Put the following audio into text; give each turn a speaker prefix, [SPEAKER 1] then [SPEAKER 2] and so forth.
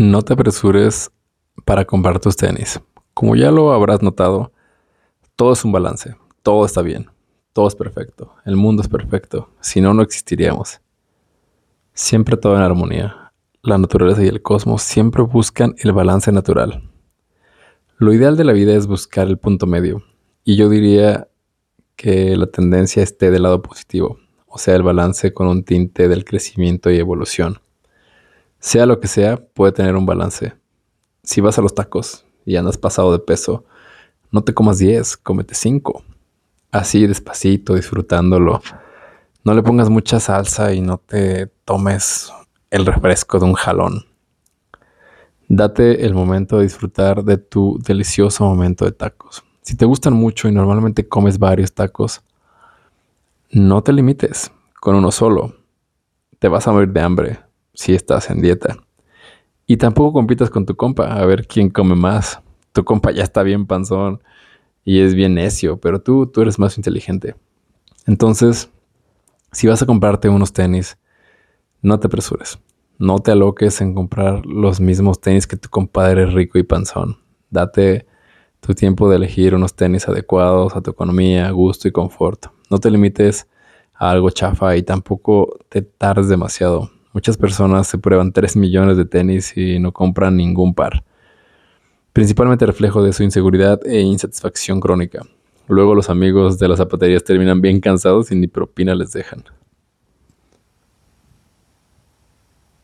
[SPEAKER 1] No te apresures para comprar tus tenis. Como ya lo habrás notado, todo es un balance, todo está bien, todo es perfecto, el mundo es perfecto, si no, no existiríamos. Siempre todo en armonía. La naturaleza y el cosmos siempre buscan el balance natural. Lo ideal de la vida es buscar el punto medio, y yo diría que la tendencia esté del lado positivo, o sea, el balance con un tinte del crecimiento y evolución. Sea lo que sea, puede tener un balance. Si vas a los tacos y andas pasado de peso, no te comas 10, cómete 5. Así despacito, disfrutándolo. No le pongas mucha salsa y no te tomes el refresco de un jalón. Date el momento de disfrutar de tu delicioso momento de tacos. Si te gustan mucho y normalmente comes varios tacos, no te limites con uno solo. Te vas a morir de hambre si estás en dieta. Y tampoco compitas con tu compa a ver quién come más. Tu compa ya está bien panzón y es bien necio, pero tú, tú eres más inteligente. Entonces, si vas a comprarte unos tenis, no te apresures. No te aloques en comprar los mismos tenis que tu compadre rico y panzón. Date tu tiempo de elegir unos tenis adecuados a tu economía, gusto y confort. No te limites a algo chafa y tampoco te tardes demasiado. Muchas personas se prueban 3 millones de tenis y no compran ningún par. Principalmente reflejo de su inseguridad e insatisfacción crónica. Luego los amigos de las zapaterías terminan bien cansados y ni propina les dejan.